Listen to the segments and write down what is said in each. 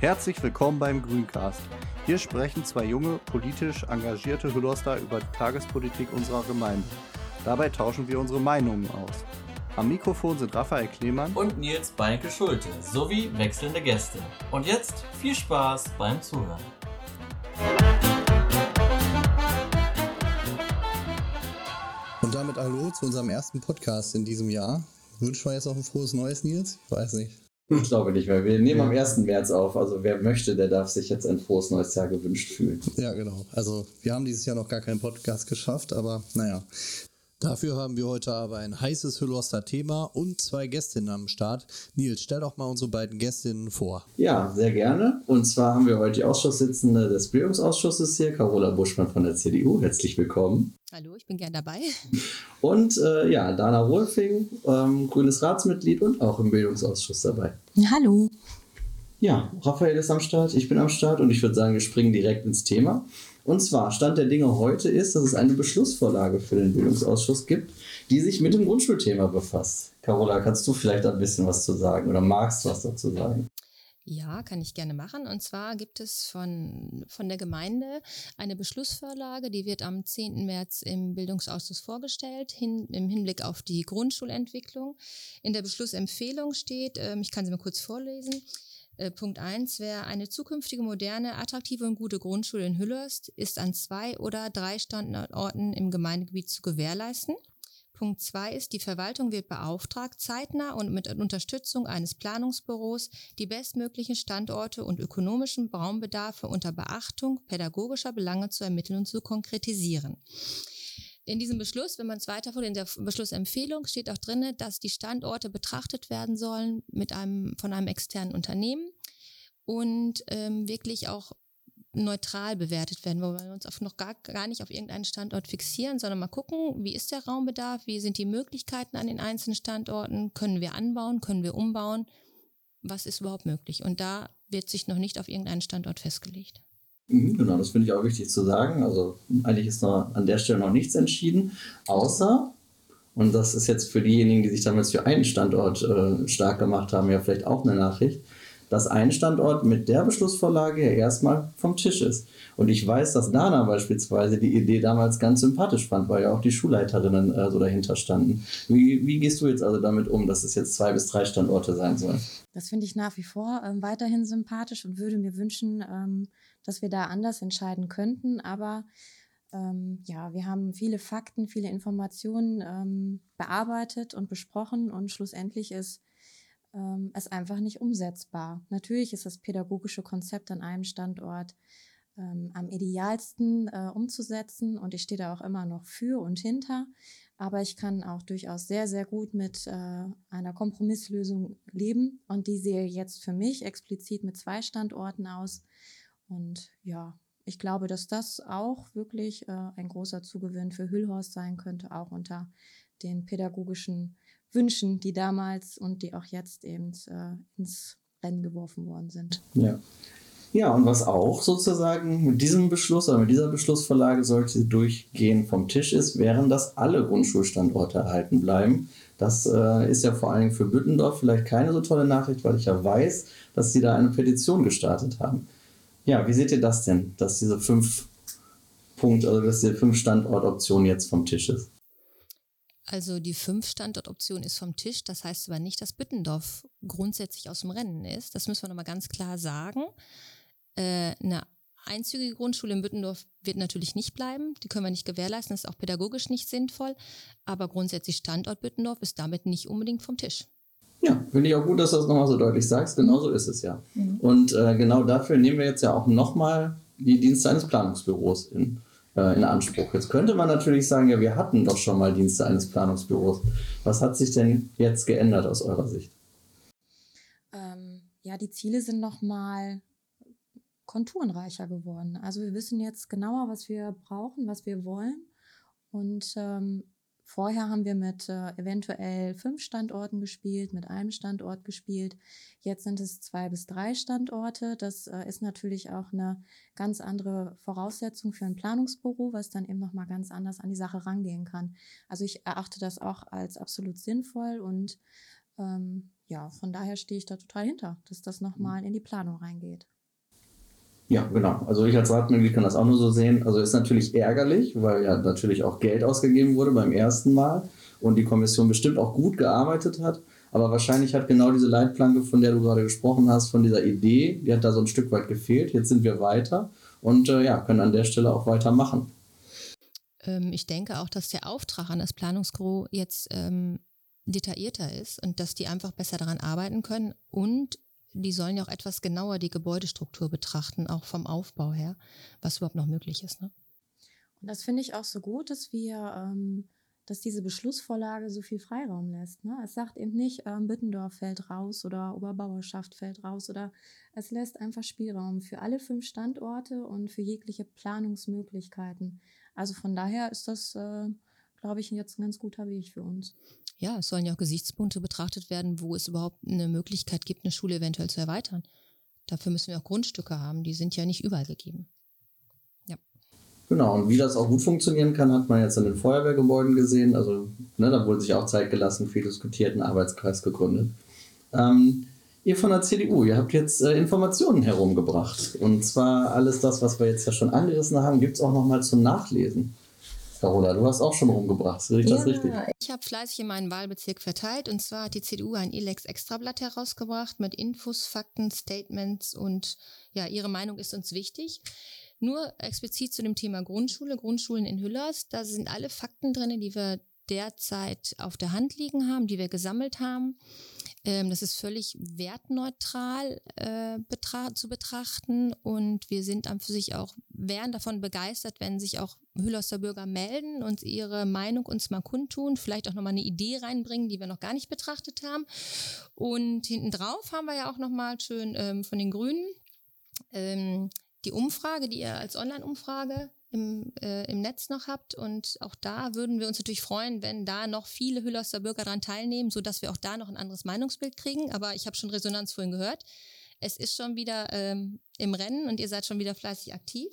Herzlich willkommen beim Grüncast. Hier sprechen zwei junge, politisch engagierte Hüllerster über die Tagespolitik unserer Gemeinde. Dabei tauschen wir unsere Meinungen aus. Am Mikrofon sind Raphael Klemann und Nils Beinke Schulte sowie wechselnde Gäste. Und jetzt viel Spaß beim Zuhören. Und damit hallo zu unserem ersten Podcast in diesem Jahr. Wünschen wir jetzt auch ein frohes Neues, Nils? Ich weiß nicht. Ich glaube nicht, weil wir nehmen am 1. März auf. Also wer möchte, der darf sich jetzt ein frohes neues Jahr gewünscht fühlen. Ja, genau. Also wir haben dieses Jahr noch gar keinen Podcast geschafft, aber naja. Dafür haben wir heute aber ein heißes Hülloster Thema und zwei Gästinnen am Start. Nils, stell doch mal unsere beiden Gästinnen vor. Ja, sehr gerne. Und zwar haben wir heute die Ausschusssitzende des Bildungsausschusses hier, Carola Buschmann von der CDU. Herzlich willkommen. Hallo, ich bin gern dabei. Und äh, ja, Dana Wolfing, ähm, grünes Ratsmitglied und auch im Bildungsausschuss dabei. Hallo. Ja, Raphael ist am Start, ich bin am Start und ich würde sagen, wir springen direkt ins Thema. Und zwar, Stand der Dinge heute ist, dass es eine Beschlussvorlage für den Bildungsausschuss gibt, die sich mit dem Grundschulthema befasst. Carola, kannst du vielleicht ein bisschen was zu sagen oder magst du was dazu sagen? Ja, kann ich gerne machen. Und zwar gibt es von, von der Gemeinde eine Beschlussvorlage, die wird am 10. März im Bildungsausschuss vorgestellt, hin, im Hinblick auf die Grundschulentwicklung. In der Beschlussempfehlung steht, äh, ich kann sie mal kurz vorlesen, Punkt 1 wäre, eine zukünftige moderne, attraktive und gute Grundschule in Hüllhurst ist an zwei oder drei Standorten im Gemeindegebiet zu gewährleisten. Punkt 2 ist, die Verwaltung wird beauftragt, zeitnah und mit Unterstützung eines Planungsbüros die bestmöglichen Standorte und ökonomischen Raumbedarfe unter Beachtung pädagogischer Belange zu ermitteln und zu konkretisieren. In diesem Beschluss, wenn man es weiterführt, in der Beschlussempfehlung steht auch drin, dass die Standorte betrachtet werden sollen mit einem, von einem externen Unternehmen und ähm, wirklich auch neutral bewertet werden, wo wir uns auf noch gar, gar nicht auf irgendeinen Standort fixieren, sondern mal gucken, wie ist der Raumbedarf, wie sind die Möglichkeiten an den einzelnen Standorten, können wir anbauen, können wir umbauen, was ist überhaupt möglich. Und da wird sich noch nicht auf irgendeinen Standort festgelegt. Mhm, genau, das finde ich auch wichtig zu sagen. Also eigentlich ist noch an der Stelle noch nichts entschieden, außer, und das ist jetzt für diejenigen, die sich damals für einen Standort äh, stark gemacht haben, ja vielleicht auch eine Nachricht, dass ein Standort mit der Beschlussvorlage ja erstmal vom Tisch ist. Und ich weiß, dass Dana beispielsweise die Idee damals ganz sympathisch fand, weil ja auch die Schulleiterinnen äh, so dahinter standen. Wie, wie gehst du jetzt also damit um, dass es jetzt zwei bis drei Standorte sein sollen? Das finde ich nach wie vor ähm, weiterhin sympathisch und würde mir wünschen, ähm, dass wir da anders entscheiden könnten. Aber ähm, ja, wir haben viele Fakten, viele Informationen ähm, bearbeitet und besprochen und schlussendlich ist ähm, es einfach nicht umsetzbar. Natürlich ist das pädagogische Konzept an einem Standort ähm, am idealsten äh, umzusetzen und ich stehe da auch immer noch für und hinter. Aber ich kann auch durchaus sehr, sehr gut mit äh, einer Kompromisslösung leben und die sehe jetzt für mich explizit mit zwei Standorten aus. Und ja, ich glaube, dass das auch wirklich äh, ein großer Zugewinn für Hüllhorst sein könnte, auch unter den pädagogischen Wünschen, die damals und die auch jetzt eben äh, ins Rennen geworfen worden sind. Ja. Ja, und was auch sozusagen mit diesem Beschluss oder mit dieser Beschlussvorlage sollte durchgehen vom Tisch ist, wären, dass alle Grundschulstandorte erhalten bleiben. Das äh, ist ja vor allen Dingen für Büttendorf vielleicht keine so tolle Nachricht, weil ich ja weiß, dass sie da eine Petition gestartet haben. Ja, wie seht ihr das denn, dass diese fünf Punkt, also dass die fünf Standortoption jetzt vom Tisch ist? Also die fünf Standortoption ist vom Tisch. Das heißt aber nicht, dass Büttendorf grundsätzlich aus dem Rennen ist. Das müssen wir nochmal ganz klar sagen. Äh, eine einzügige Grundschule in Büttendorf wird natürlich nicht bleiben. Die können wir nicht gewährleisten. Das ist auch pädagogisch nicht sinnvoll. Aber grundsätzlich Standort Büttendorf ist damit nicht unbedingt vom Tisch. Ja, finde ich auch gut, dass du das nochmal so deutlich sagst. Genau so ist es ja. Mhm. Und äh, genau dafür nehmen wir jetzt ja auch nochmal die Dienste eines Planungsbüros in, äh, in Anspruch. Jetzt könnte man natürlich sagen, ja, wir hatten doch schon mal Dienste eines Planungsbüros. Was hat sich denn jetzt geändert aus eurer Sicht? Ähm, ja, die Ziele sind nochmal konturenreicher geworden. Also wir wissen jetzt genauer, was wir brauchen, was wir wollen. Und ähm, Vorher haben wir mit äh, eventuell fünf Standorten gespielt, mit einem Standort gespielt. Jetzt sind es zwei bis drei Standorte. Das äh, ist natürlich auch eine ganz andere Voraussetzung für ein Planungsbüro, was dann eben nochmal ganz anders an die Sache rangehen kann. Also ich erachte das auch als absolut sinnvoll und ähm, ja, von daher stehe ich da total hinter, dass das nochmal in die Planung reingeht. Ja, genau. Also ich als Ratmitglied kann das auch nur so sehen. Also ist natürlich ärgerlich, weil ja natürlich auch Geld ausgegeben wurde beim ersten Mal und die Kommission bestimmt auch gut gearbeitet hat. Aber wahrscheinlich hat genau diese Leitplanke, von der du gerade gesprochen hast, von dieser Idee, die hat da so ein Stück weit gefehlt. Jetzt sind wir weiter und äh, ja, können an der Stelle auch weitermachen. Ähm, ich denke auch, dass der Auftrag an das Planungsgro jetzt ähm, detaillierter ist und dass die einfach besser daran arbeiten können und die sollen ja auch etwas genauer die Gebäudestruktur betrachten, auch vom Aufbau her, was überhaupt noch möglich ist. Ne? Und das finde ich auch so gut, dass wir, ähm, dass diese Beschlussvorlage so viel Freiraum lässt. Ne? Es sagt eben nicht, ähm, Büttendorf fällt raus oder Oberbauerschaft fällt raus oder es lässt einfach Spielraum für alle fünf Standorte und für jegliche Planungsmöglichkeiten. Also von daher ist das, äh, glaube ich, jetzt ein ganz guter Weg für uns ja, es sollen ja auch Gesichtspunkte betrachtet werden, wo es überhaupt eine Möglichkeit gibt, eine Schule eventuell zu erweitern. Dafür müssen wir auch Grundstücke haben, die sind ja nicht überall gegeben. Ja. Genau, und wie das auch gut funktionieren kann, hat man jetzt in den Feuerwehrgebäuden gesehen. Also ne, da wurde sich auch Zeit gelassen, viel diskutiert, einen Arbeitskreis gegründet. Ähm, ihr von der CDU, ihr habt jetzt äh, Informationen herumgebracht. Und zwar alles das, was wir jetzt ja schon angerissen haben, gibt es auch nochmal zum Nachlesen. Carola, du hast auch schon rumgebracht. Sehe ich ja, das richtig? Ich habe fleißig in meinen Wahlbezirk verteilt und zwar hat die CDU ein Elex-Extrablatt herausgebracht mit Infos, Fakten, Statements und ja, ihre Meinung ist uns wichtig. Nur explizit zu dem Thema Grundschule, Grundschulen in Hüllers, da sind alle Fakten drin, die wir derzeit auf der Hand liegen haben, die wir gesammelt haben. Ähm, das ist völlig wertneutral äh, betra zu betrachten und wir sind an für sich auch, wären davon begeistert, wenn sich auch Hüllerster Bürger melden und ihre Meinung uns mal kundtun, vielleicht auch nochmal eine Idee reinbringen, die wir noch gar nicht betrachtet haben. Und hinten drauf haben wir ja auch nochmal schön ähm, von den Grünen ähm, die Umfrage, die ihr als Online-Umfrage im, äh, im Netz noch habt. Und auch da würden wir uns natürlich freuen, wenn da noch viele Hüllerster Bürger daran teilnehmen, sodass wir auch da noch ein anderes Meinungsbild kriegen. Aber ich habe schon Resonanz vorhin gehört. Es ist schon wieder ähm, im Rennen und ihr seid schon wieder fleißig aktiv.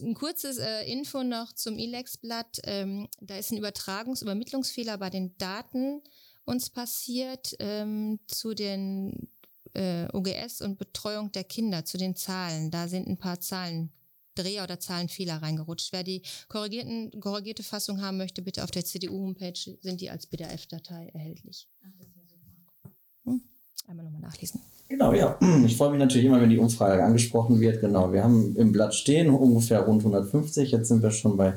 Ein kurzes äh, Info noch zum ILEX-Blatt. Ähm, da ist ein Übertragungs-, Übermittlungsfehler bei den Daten uns passiert ähm, zu den äh, OGS und Betreuung der Kinder, zu den Zahlen. Da sind ein paar Zahlen Dreh- oder Zahlenfehler reingerutscht. Wer die korrigierten, korrigierte Fassung haben möchte, bitte auf der CDU-Homepage sind die als PDF-Datei erhältlich. Hm? Einmal nochmal nachlesen. Genau, ja. Ich freue mich natürlich immer, wenn die Umfrage angesprochen wird. Genau, wir haben im Blatt stehen ungefähr rund 150. Jetzt sind wir schon bei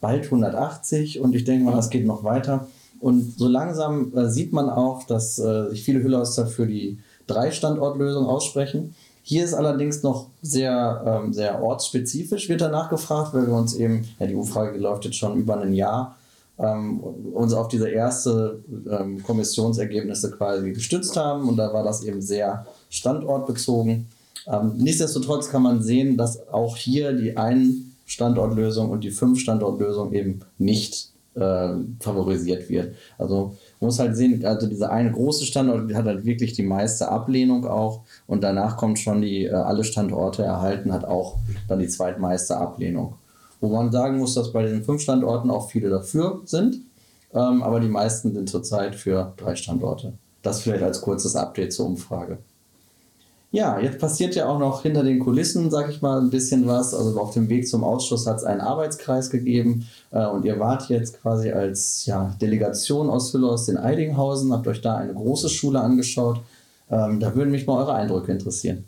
bald 180 und ich denke mal, das geht noch weiter. Und so langsam äh, sieht man auch, dass äh, sich viele Hüllhäuser für die Drei-Standort-Lösung aussprechen. Hier ist allerdings noch sehr, ähm, sehr ortsspezifisch, wird danach gefragt, weil wir uns eben, ja, die Umfrage läuft jetzt schon über ein Jahr, ähm, uns auf diese erste ähm, Kommissionsergebnisse quasi gestützt haben und da war das eben sehr standortbezogen. Ähm, nichtsdestotrotz kann man sehen, dass auch hier die Ein-Standortlösung und die Fünf-Standortlösung eben nicht äh, favorisiert wird. Also man muss halt sehen, also dieser eine große Standort hat halt wirklich die meiste Ablehnung auch und danach kommt schon die, äh, alle Standorte erhalten, hat auch dann die zweitmeiste Ablehnung. Wo man sagen muss, dass bei den fünf Standorten auch viele dafür sind, ähm, aber die meisten sind zurzeit für drei Standorte. Das vielleicht als kurzes Update zur Umfrage. Ja, jetzt passiert ja auch noch hinter den Kulissen, sag ich mal, ein bisschen was. Also auf dem Weg zum Ausschuss hat es einen Arbeitskreis gegeben äh, und ihr wart jetzt quasi als ja, Delegation aus Hüllos in Eidinghausen, habt euch da eine große Schule angeschaut. Ähm, da würden mich mal eure Eindrücke interessieren.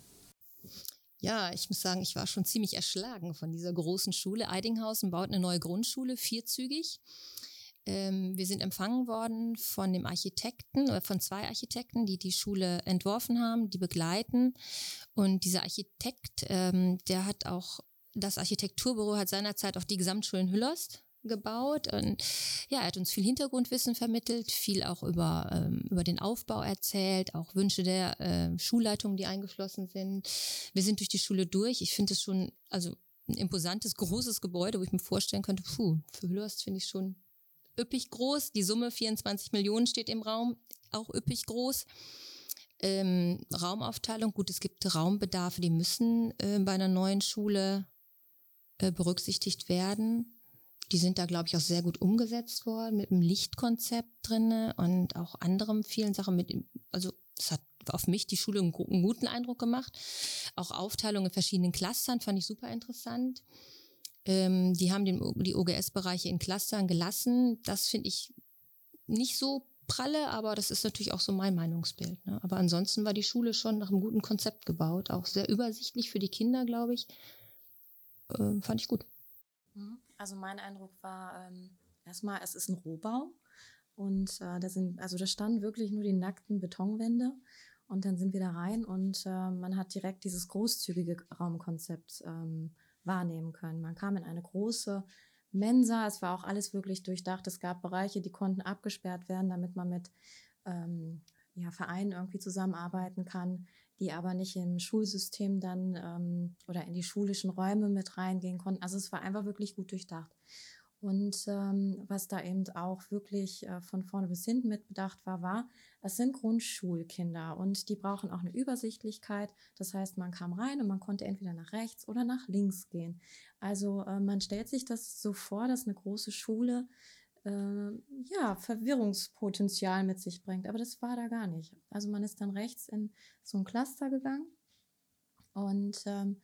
Ja, ich muss sagen, ich war schon ziemlich erschlagen von dieser großen Schule. Eidinghausen baut eine neue Grundschule, vierzügig. Ähm, wir sind empfangen worden von dem Architekten oder von zwei Architekten, die die Schule entworfen haben, die begleiten. Und dieser Architekt, ähm, der hat auch, das Architekturbüro hat seinerzeit auch die Gesamtschulen Hüllerst gebaut und ja, er hat uns viel Hintergrundwissen vermittelt, viel auch über, ähm, über den Aufbau erzählt, auch Wünsche der äh, Schulleitung, die eingeflossen sind. Wir sind durch die Schule durch. Ich finde es schon, also ein imposantes, großes Gebäude, wo ich mir vorstellen könnte, puh, für Hüllerst finde ich schon üppig groß. Die Summe 24 Millionen steht im Raum, auch üppig groß. Ähm, Raumaufteilung, gut, es gibt Raumbedarfe, die müssen äh, bei einer neuen Schule äh, berücksichtigt werden. Die sind da, glaube ich, auch sehr gut umgesetzt worden mit einem Lichtkonzept drinne und auch anderen vielen Sachen mit, also es hat auf mich die Schule einen guten Eindruck gemacht. Auch Aufteilung in verschiedenen Clustern fand ich super interessant. Ähm, die haben den, die OGS-Bereiche in Clustern gelassen. Das finde ich nicht so pralle, aber das ist natürlich auch so mein Meinungsbild. Ne? Aber ansonsten war die Schule schon nach einem guten Konzept gebaut, auch sehr übersichtlich für die Kinder, glaube ich. Äh, fand ich gut. Mhm. Also mein Eindruck war ähm, erstmal, es ist ein Rohbau und äh, da sind, also da standen wirklich nur die nackten Betonwände und dann sind wir da rein und äh, man hat direkt dieses großzügige Raumkonzept ähm, wahrnehmen können. Man kam in eine große Mensa, es war auch alles wirklich durchdacht. Es gab Bereiche, die konnten abgesperrt werden, damit man mit ähm, ja, Vereinen irgendwie zusammenarbeiten kann, die aber nicht im Schulsystem dann ähm, oder in die schulischen Räume mit reingehen konnten. Also es war einfach wirklich gut durchdacht. Und ähm, was da eben auch wirklich äh, von vorne bis hinten mitbedacht war, war, es sind Grundschulkinder und die brauchen auch eine Übersichtlichkeit. Das heißt, man kam rein und man konnte entweder nach rechts oder nach links gehen. Also äh, man stellt sich das so vor, dass eine große Schule äh, ja Verwirrungspotenzial mit sich bringt. Aber das war da gar nicht. Also man ist dann rechts in so ein Cluster gegangen und ähm,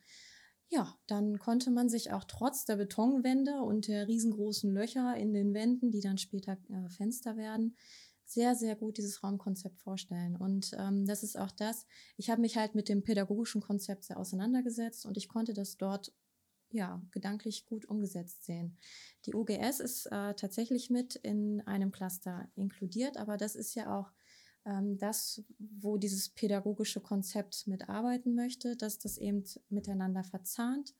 ja, dann konnte man sich auch trotz der Betonwände und der riesengroßen Löcher in den Wänden, die dann später äh, Fenster werden, sehr, sehr gut dieses Raumkonzept vorstellen. Und ähm, das ist auch das, ich habe mich halt mit dem pädagogischen Konzept sehr auseinandergesetzt und ich konnte das dort ja, gedanklich gut umgesetzt sehen. Die OGS ist äh, tatsächlich mit in einem Cluster inkludiert, aber das ist ja auch das, wo dieses pädagogische Konzept mitarbeiten möchte, dass das eben miteinander verzahnt.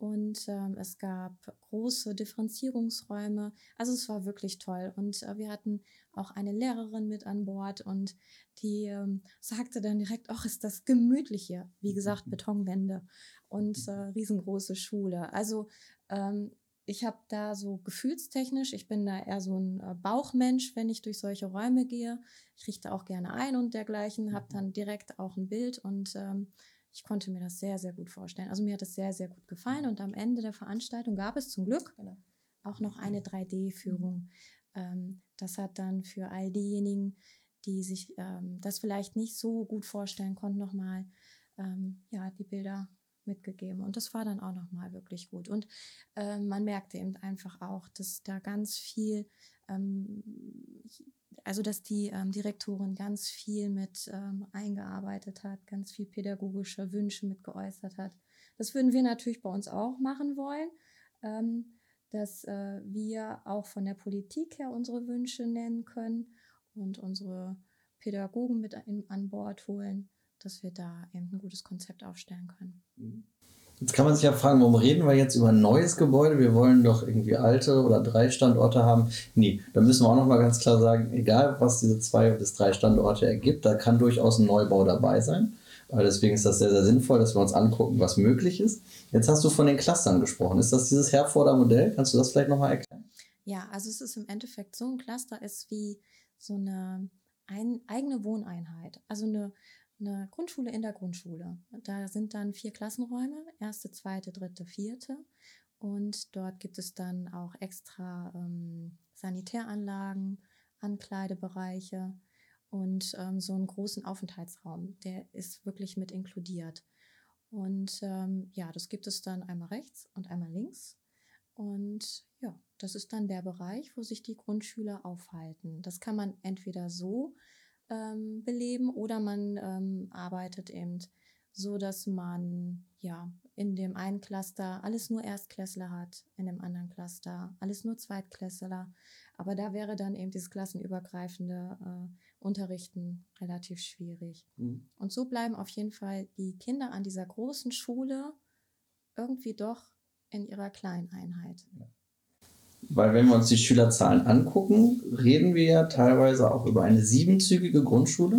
Und ähm, es gab große Differenzierungsräume. Also es war wirklich toll. Und äh, wir hatten auch eine Lehrerin mit an Bord und die ähm, sagte dann direkt, ach, ist das gemütlich hier. Wie gesagt. Betonwände und äh, riesengroße Schule. Also ähm, ich habe da so gefühlstechnisch, ich bin da eher so ein äh, Bauchmensch, wenn ich durch solche Räume gehe. Ich richte auch gerne ein und dergleichen, habe mhm. dann direkt auch ein Bild und ähm, ich konnte mir das sehr, sehr gut vorstellen. Also mir hat es sehr, sehr gut gefallen und am Ende der Veranstaltung gab es zum Glück genau. auch noch eine 3D-Führung. Ähm, das hat dann für all diejenigen, die sich ähm, das vielleicht nicht so gut vorstellen konnten, nochmal ähm, ja, die Bilder mitgegeben. Und das war dann auch nochmal wirklich gut. Und äh, man merkte eben einfach auch, dass da ganz viel, ähm, also dass die ähm, Direktorin ganz viel mit ähm, eingearbeitet hat, ganz viel pädagogische Wünsche mit geäußert hat. Das würden wir natürlich bei uns auch machen wollen, ähm, dass äh, wir auch von der Politik her unsere Wünsche nennen können und unsere Pädagogen mit an Bord holen dass wir da eben ein gutes Konzept aufstellen können. Jetzt kann man sich ja fragen, warum reden wir jetzt über ein neues Gebäude? Wir wollen doch irgendwie alte oder drei Standorte haben. Nee, da müssen wir auch nochmal ganz klar sagen, egal was diese zwei bis drei Standorte ergibt, da kann durchaus ein Neubau dabei sein. Deswegen ist das sehr, sehr sinnvoll, dass wir uns angucken, was möglich ist. Jetzt hast du von den Clustern gesprochen. Ist das dieses Herforder Modell? Kannst du das vielleicht nochmal erklären? Ja, also es ist im Endeffekt so ein Cluster ist wie so eine ein, eigene Wohneinheit. Also eine eine Grundschule in der Grundschule. Da sind dann vier Klassenräume, erste, zweite, dritte, vierte. Und dort gibt es dann auch extra ähm, Sanitäranlagen, Ankleidebereiche und ähm, so einen großen Aufenthaltsraum. Der ist wirklich mit inkludiert. Und ähm, ja, das gibt es dann einmal rechts und einmal links. Und ja, das ist dann der Bereich, wo sich die Grundschüler aufhalten. Das kann man entweder so ähm, beleben oder man ähm, arbeitet eben so, dass man ja in dem einen Cluster alles nur Erstklässler hat, in dem anderen Cluster alles nur Zweitklässler. Aber da wäre dann eben dieses klassenübergreifende äh, Unterrichten relativ schwierig. Mhm. Und so bleiben auf jeden Fall die Kinder an dieser großen Schule irgendwie doch in ihrer Kleineinheit. Ja. Weil wenn wir uns die Schülerzahlen angucken, reden wir ja teilweise auch über eine siebenzügige Grundschule.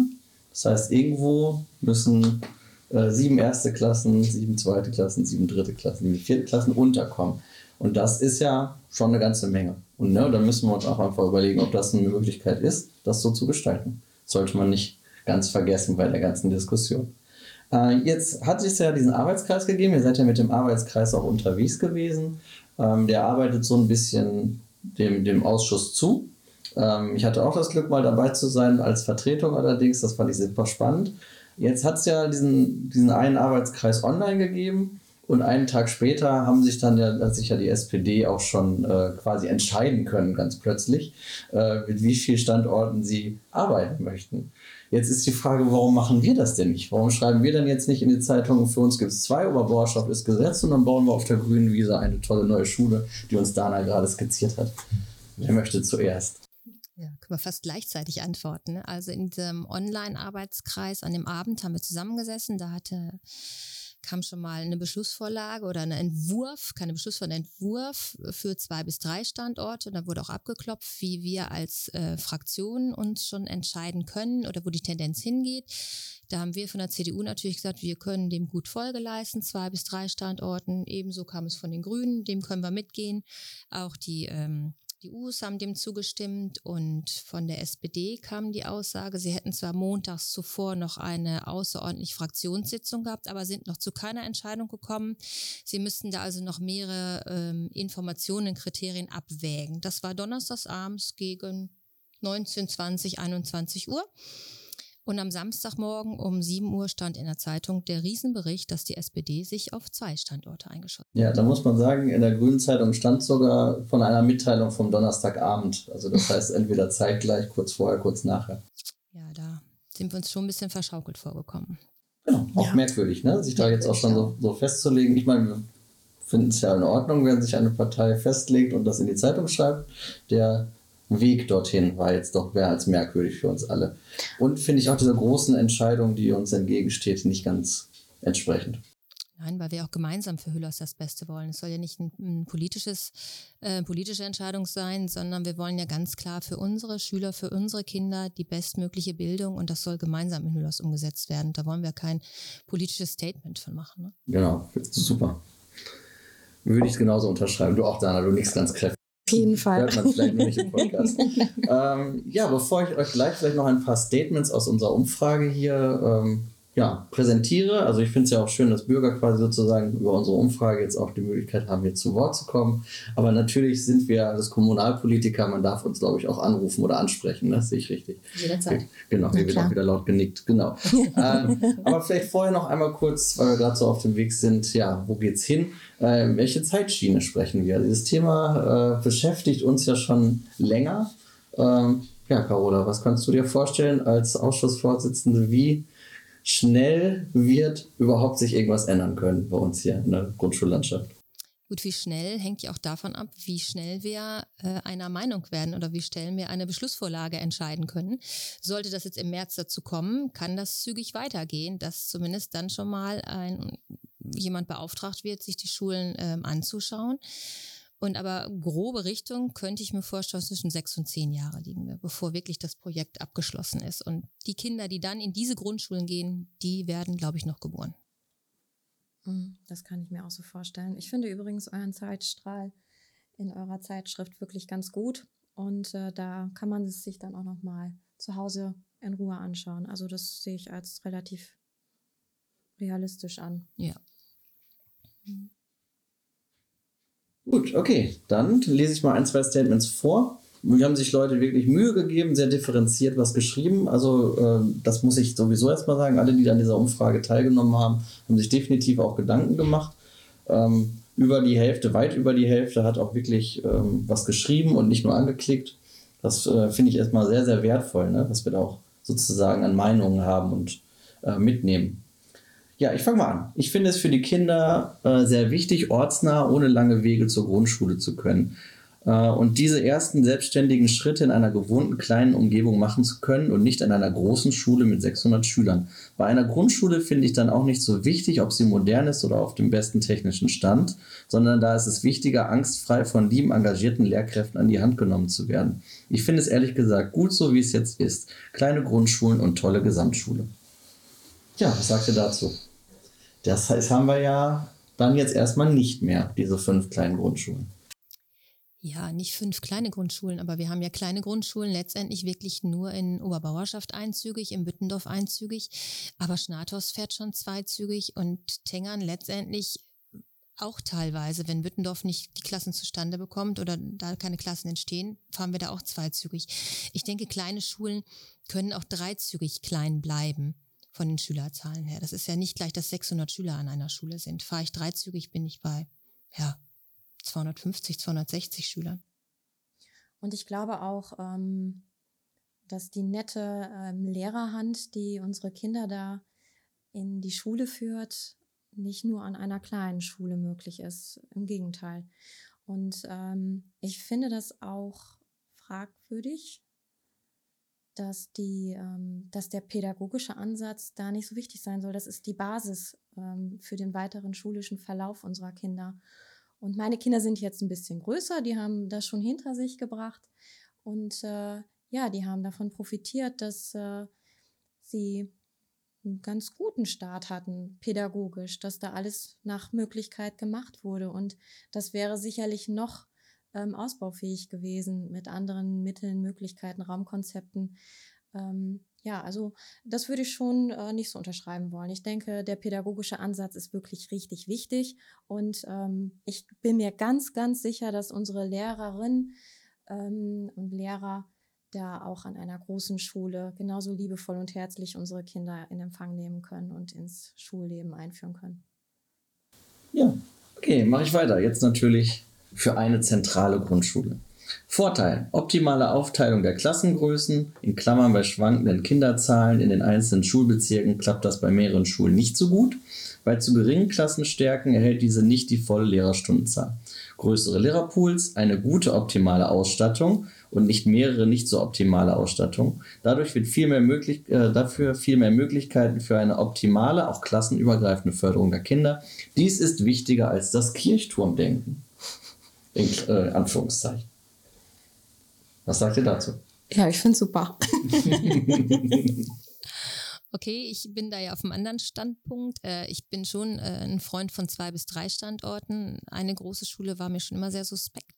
Das heißt, irgendwo müssen äh, sieben erste Klassen, sieben zweite Klassen, sieben dritte Klassen, sieben vierte Klassen unterkommen. Und das ist ja schon eine ganze Menge. Und ne, da müssen wir uns auch einfach überlegen, ob das eine Möglichkeit ist, das so zu gestalten. Sollte man nicht ganz vergessen bei der ganzen Diskussion. Äh, jetzt hat es ja diesen Arbeitskreis gegeben. Ihr seid ja mit dem Arbeitskreis auch unterwegs gewesen. Ähm, der arbeitet so ein bisschen dem, dem Ausschuss zu. Ähm, ich hatte auch das Glück, mal dabei zu sein als Vertretung allerdings. Das fand ich super spannend. Jetzt hat es ja diesen, diesen einen Arbeitskreis online gegeben. Und einen Tag später haben sich dann ja, hat sich ja die SPD auch schon äh, quasi entscheiden können, ganz plötzlich, äh, mit wie vielen Standorten sie arbeiten möchten. Jetzt ist die Frage, warum machen wir das denn nicht? Warum schreiben wir denn jetzt nicht in die Zeitung, für uns gibt es zwei, Oberbauerschaft ist Gesetz und dann bauen wir auf der grünen Wiese eine tolle neue Schule, die uns Dana gerade skizziert hat. Wer möchte zuerst? Ja, können wir fast gleichzeitig antworten. Ne? Also in diesem Online-Arbeitskreis an dem Abend haben wir zusammengesessen. Da hatte kam schon mal eine Beschlussvorlage oder ein Entwurf, keine Beschlussvorlage, Entwurf für zwei bis drei Standorte. Da wurde auch abgeklopft, wie wir als äh, Fraktion uns schon entscheiden können oder wo die Tendenz hingeht. Da haben wir von der CDU natürlich gesagt, wir können dem gut Folge leisten, zwei bis drei Standorten. Ebenso kam es von den Grünen, dem können wir mitgehen. Auch die ähm, die Us haben dem zugestimmt und von der SPD kam die Aussage, sie hätten zwar montags zuvor noch eine außerordentliche Fraktionssitzung gehabt, aber sind noch zu keiner Entscheidung gekommen. Sie müssten da also noch mehrere ähm, Informationen, Kriterien abwägen. Das war donnerstags abends gegen 19, 20, 21 Uhr. Und am Samstagmorgen um 7 Uhr stand in der Zeitung der Riesenbericht, dass die SPD sich auf zwei Standorte eingeschossen hat. Ja, da muss man sagen, in der Grünen Zeitung stand sogar von einer Mitteilung vom Donnerstagabend. Also das heißt entweder zeitgleich, kurz vorher, kurz nachher. Ja, da sind wir uns schon ein bisschen verschaukelt vorgekommen. Genau, auch ja. merkwürdig, ne? sich da jetzt auch schon so, so festzulegen. Ich meine, wir finden es ja in Ordnung, wenn sich eine Partei festlegt und das in die Zeitung schreibt. Der Weg dorthin war jetzt doch mehr als merkwürdig für uns alle. Und finde ich auch diese großen Entscheidungen, die uns entgegensteht, nicht ganz entsprechend. Nein, weil wir auch gemeinsam für Hüllers das Beste wollen. Es soll ja nicht ein, ein politisches, äh, politische Entscheidung sein, sondern wir wollen ja ganz klar für unsere Schüler, für unsere Kinder die bestmögliche Bildung und das soll gemeinsam in Hüllers umgesetzt werden. Da wollen wir kein politisches Statement von machen. Ne? Genau, super. Würde ich genauso unterschreiben. Du auch, Dana, du nichts ganz kräftig jeden Fall. Hört man vielleicht nicht im Podcast. ähm, ja, bevor ich euch gleich vielleicht noch ein paar Statements aus unserer Umfrage hier ähm, ja, präsentiere. Also ich finde es ja auch schön, dass Bürger quasi sozusagen über unsere Umfrage jetzt auch die Möglichkeit haben, hier zu Wort zu kommen. Aber natürlich sind wir als Kommunalpolitiker, man darf uns, glaube ich, auch anrufen oder ansprechen. Ne? Das sehe ich richtig. Jederzeit. Genau, hier wird auch wieder laut genickt. Genau. ähm, aber vielleicht vorher noch einmal kurz, weil wir gerade so auf dem Weg sind, ja, wo geht's hin? Äh, welche Zeitschiene sprechen wir? Dieses Thema äh, beschäftigt uns ja schon länger. Ähm, ja, Carola, was kannst du dir vorstellen als Ausschussvorsitzende, wie schnell wird überhaupt sich irgendwas ändern können bei uns hier in der Grundschullandschaft? Gut, wie schnell hängt ja auch davon ab, wie schnell wir äh, einer Meinung werden oder wie schnell wir eine Beschlussvorlage entscheiden können. Sollte das jetzt im März dazu kommen, kann das zügig weitergehen, dass zumindest dann schon mal ein, jemand beauftragt wird, sich die Schulen ähm, anzuschauen. Und aber grobe Richtung könnte ich mir vorstellen, zwischen sechs und zehn Jahre liegen wir, bevor wirklich das Projekt abgeschlossen ist. Und die Kinder, die dann in diese Grundschulen gehen, die werden, glaube ich, noch geboren. Mhm, das kann ich mir auch so vorstellen. Ich finde übrigens euren Zeitstrahl in eurer Zeitschrift wirklich ganz gut. Und äh, da kann man es sich dann auch noch mal zu Hause in Ruhe anschauen. Also das sehe ich als relativ realistisch an. Ja. Mhm. Gut, okay. Dann lese ich mal ein, zwei Statements vor. Wir haben sich Leute wirklich Mühe gegeben, sehr differenziert was geschrieben. Also äh, das muss ich sowieso erstmal sagen. Alle, die an dieser Umfrage teilgenommen haben, haben sich definitiv auch Gedanken gemacht. Ähm, über die Hälfte, weit über die Hälfte hat auch wirklich ähm, was geschrieben und nicht nur angeklickt. Das äh, finde ich erstmal sehr, sehr wertvoll, ne? dass wir da auch sozusagen an Meinungen haben und äh, mitnehmen. Ja, ich fange mal an. Ich finde es für die Kinder äh, sehr wichtig, ortsnah ohne lange Wege zur Grundschule zu können. Äh, und diese ersten selbstständigen Schritte in einer gewohnten kleinen Umgebung machen zu können und nicht an einer großen Schule mit 600 Schülern. Bei einer Grundschule finde ich dann auch nicht so wichtig, ob sie modern ist oder auf dem besten technischen Stand, sondern da ist es wichtiger, angstfrei von lieben, engagierten Lehrkräften an die Hand genommen zu werden. Ich finde es ehrlich gesagt gut so, wie es jetzt ist. Kleine Grundschulen und tolle Gesamtschule. Ja, was sagt ihr dazu? Das heißt, haben wir ja dann jetzt erstmal nicht mehr, diese fünf kleinen Grundschulen. Ja, nicht fünf kleine Grundschulen, aber wir haben ja kleine Grundschulen letztendlich wirklich nur in Oberbauerschaft einzügig, in Büttendorf einzügig, aber Schnathos fährt schon zweizügig und Tengern letztendlich auch teilweise, wenn Büttendorf nicht die Klassen zustande bekommt oder da keine Klassen entstehen, fahren wir da auch zweizügig. Ich denke, kleine Schulen können auch dreizügig klein bleiben von den Schülerzahlen her. Das ist ja nicht gleich, dass 600 Schüler an einer Schule sind. Fahre ich dreizügig, bin ich bei, ja, 250, 260 Schülern. Und ich glaube auch, ähm, dass die nette ähm, Lehrerhand, die unsere Kinder da in die Schule führt, nicht nur an einer kleinen Schule möglich ist. Im Gegenteil. Und ähm, ich finde das auch fragwürdig, dass, die, ähm, dass der pädagogische Ansatz da nicht so wichtig sein soll. Das ist die Basis ähm, für den weiteren schulischen Verlauf unserer Kinder. Und meine Kinder sind jetzt ein bisschen größer, die haben das schon hinter sich gebracht. Und äh, ja, die haben davon profitiert, dass äh, sie einen ganz guten Start hatten, pädagogisch, dass da alles nach Möglichkeit gemacht wurde. Und das wäre sicherlich noch ähm, ausbaufähig gewesen mit anderen Mitteln, Möglichkeiten, Raumkonzepten. Ähm, ja, also das würde ich schon äh, nicht so unterschreiben wollen. Ich denke, der pädagogische Ansatz ist wirklich richtig wichtig und ähm, ich bin mir ganz, ganz sicher, dass unsere Lehrerinnen ähm, und Lehrer da auch an einer großen Schule genauso liebevoll und herzlich unsere Kinder in Empfang nehmen können und ins Schulleben einführen können. Ja, okay, mache ich weiter. Jetzt natürlich für eine zentrale Grundschule. Vorteil: optimale Aufteilung der Klassengrößen, in Klammern bei schwankenden Kinderzahlen in den einzelnen Schulbezirken klappt das bei mehreren Schulen nicht so gut. Bei zu geringen Klassenstärken erhält diese nicht die volle Lehrerstundenzahl. Größere Lehrerpools, eine gute optimale Ausstattung und nicht mehrere nicht so optimale Ausstattungen. Dadurch wird viel mehr möglich, äh, dafür viel mehr Möglichkeiten für eine optimale, auch klassenübergreifende Förderung der Kinder. Dies ist wichtiger als das Kirchturmdenken. In äh, Anführungszeichen. Was sagt ihr dazu? Ja, ich finde es super. Okay, ich bin da ja auf einem anderen Standpunkt. Äh, ich bin schon äh, ein Freund von zwei bis drei Standorten. Eine große Schule war mir schon immer sehr suspekt.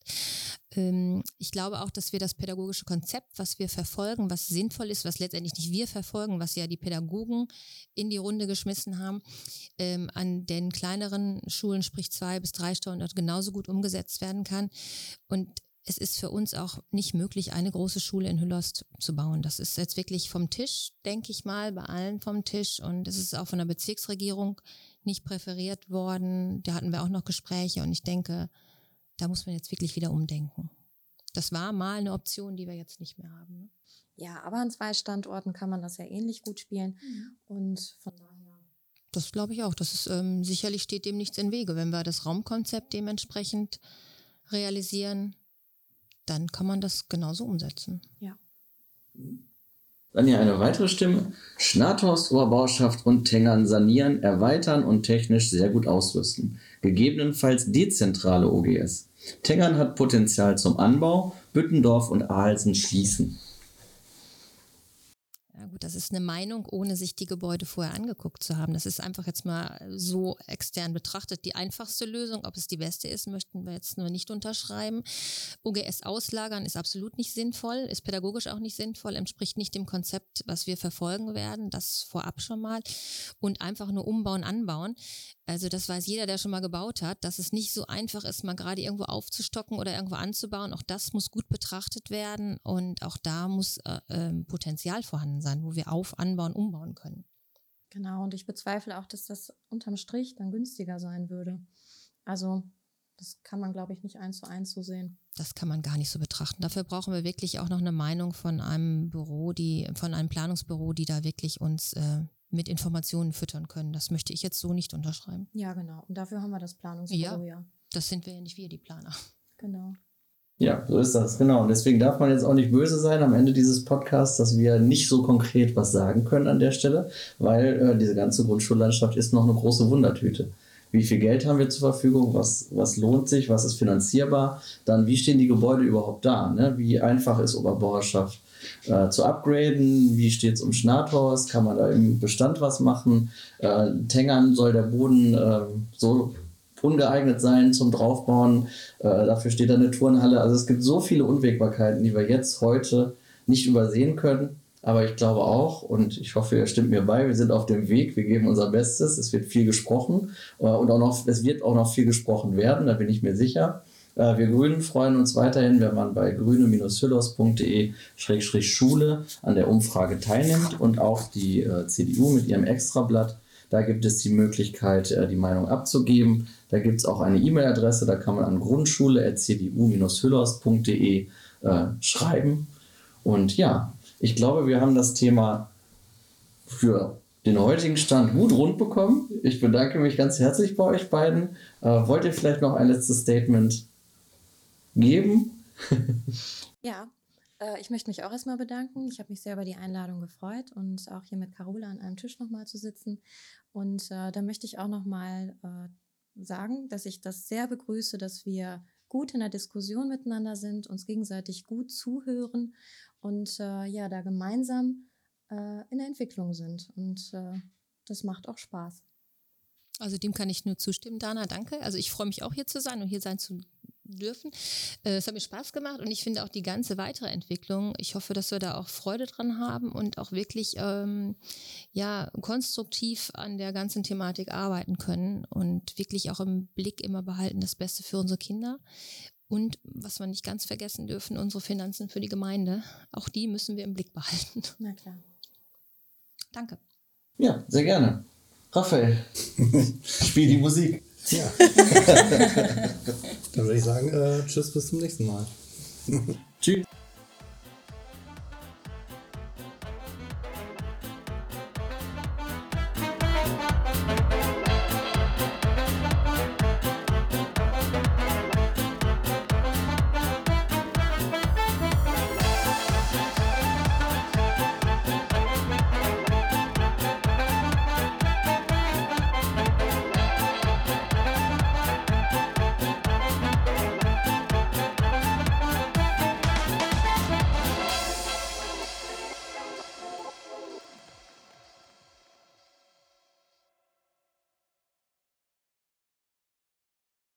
Ähm, ich glaube auch, dass wir das pädagogische Konzept, was wir verfolgen, was sinnvoll ist, was letztendlich nicht wir verfolgen, was ja die Pädagogen in die Runde geschmissen haben, ähm, an den kleineren Schulen, sprich zwei bis drei Standorte, genauso gut umgesetzt werden kann. Und es ist für uns auch nicht möglich, eine große Schule in Hüllerst zu bauen. Das ist jetzt wirklich vom Tisch, denke ich mal, bei allen vom Tisch. Und es ist auch von der Bezirksregierung nicht präferiert worden. Da hatten wir auch noch Gespräche und ich denke, da muss man jetzt wirklich wieder umdenken. Das war mal eine Option, die wir jetzt nicht mehr haben. Ne? Ja, aber an zwei Standorten kann man das ja ähnlich gut spielen. Mhm. Und von daher. Das glaube ich auch. Das ist ähm, sicherlich steht dem nichts im Wege, wenn wir das Raumkonzept dementsprechend realisieren dann kann man das genauso umsetzen. Ja. Dann hier eine weitere Stimme. Schnathorst, Oberbauerschaft und Tengern sanieren, erweitern und technisch sehr gut ausrüsten. Gegebenenfalls dezentrale OGS. Tengern hat Potenzial zum Anbau, Büttendorf und Ahlsen schließen. Das ist eine Meinung, ohne sich die Gebäude vorher angeguckt zu haben. Das ist einfach jetzt mal so extern betrachtet die einfachste Lösung. Ob es die beste ist, möchten wir jetzt nur nicht unterschreiben. OGS auslagern ist absolut nicht sinnvoll, ist pädagogisch auch nicht sinnvoll, entspricht nicht dem Konzept, was wir verfolgen werden. Das vorab schon mal. Und einfach nur umbauen, anbauen. Also das weiß jeder, der schon mal gebaut hat, dass es nicht so einfach ist, mal gerade irgendwo aufzustocken oder irgendwo anzubauen. Auch das muss gut betrachtet werden und auch da muss äh, äh, Potenzial vorhanden sein sein, wo wir auf, anbauen, umbauen können. Genau, und ich bezweifle auch, dass das unterm Strich dann günstiger sein würde. Also das kann man, glaube ich, nicht eins zu eins so sehen. Das kann man gar nicht so betrachten. Dafür brauchen wir wirklich auch noch eine Meinung von einem Büro, die, von einem Planungsbüro, die da wirklich uns äh, mit Informationen füttern können. Das möchte ich jetzt so nicht unterschreiben. Ja, genau. Und dafür haben wir das Planungsbüro, ja. ja. Das sind wir ja nicht wir, die Planer. Genau. Ja, so ist das, genau. Und deswegen darf man jetzt auch nicht böse sein am Ende dieses Podcasts, dass wir nicht so konkret was sagen können an der Stelle, weil äh, diese ganze Grundschullandschaft ist noch eine große Wundertüte. Wie viel Geld haben wir zur Verfügung? Was, was lohnt sich? Was ist finanzierbar? Dann, wie stehen die Gebäude überhaupt da? Ne? Wie einfach ist Oberbauerschaft äh, zu upgraden? Wie steht es um Schnathorst? Kann man da im Bestand was machen? Äh, Tengern soll der Boden äh, so ungeeignet sein zum Draufbauen. Äh, dafür steht da eine Turnhalle. Also es gibt so viele Unwägbarkeiten, die wir jetzt heute nicht übersehen können. Aber ich glaube auch, und ich hoffe, ihr stimmt mir bei, wir sind auf dem Weg, wir geben unser Bestes, es wird viel gesprochen äh, und auch noch, es wird auch noch viel gesprochen werden, da bin ich mir sicher. Äh, wir Grünen freuen uns weiterhin, wenn man bei grüne-hüllos.de-schule an der Umfrage teilnimmt und auch die äh, CDU mit ihrem Extrablatt. Da gibt es die Möglichkeit, die Meinung abzugeben. Da gibt es auch eine E-Mail-Adresse, da kann man an grundschule.cdu-hüllos.de äh, schreiben. Und ja, ich glaube, wir haben das Thema für den heutigen Stand gut rund bekommen. Ich bedanke mich ganz herzlich bei euch beiden. Äh, wollt ihr vielleicht noch ein letztes Statement geben? ja, äh, ich möchte mich auch erstmal bedanken. Ich habe mich sehr über die Einladung gefreut und auch hier mit Carola an einem Tisch nochmal zu sitzen. Und äh, da möchte ich auch nochmal äh, sagen, dass ich das sehr begrüße, dass wir gut in der Diskussion miteinander sind, uns gegenseitig gut zuhören und äh, ja, da gemeinsam äh, in der Entwicklung sind. Und äh, das macht auch Spaß. Also dem kann ich nur zustimmen, Dana, danke. Also ich freue mich auch hier zu sein und hier sein zu dürfen. Äh, es hat mir Spaß gemacht und ich finde auch die ganze weitere Entwicklung, ich hoffe, dass wir da auch Freude dran haben und auch wirklich ähm, ja, konstruktiv an der ganzen Thematik arbeiten können und wirklich auch im Blick immer behalten, das Beste für unsere Kinder. Und was wir nicht ganz vergessen dürfen, unsere Finanzen für die Gemeinde. Auch die müssen wir im Blick behalten. Na klar. Danke. Ja, sehr gerne. Raphael, spiel die Musik. Ja. Dann würde ich sagen, äh, tschüss, bis zum nächsten Mal.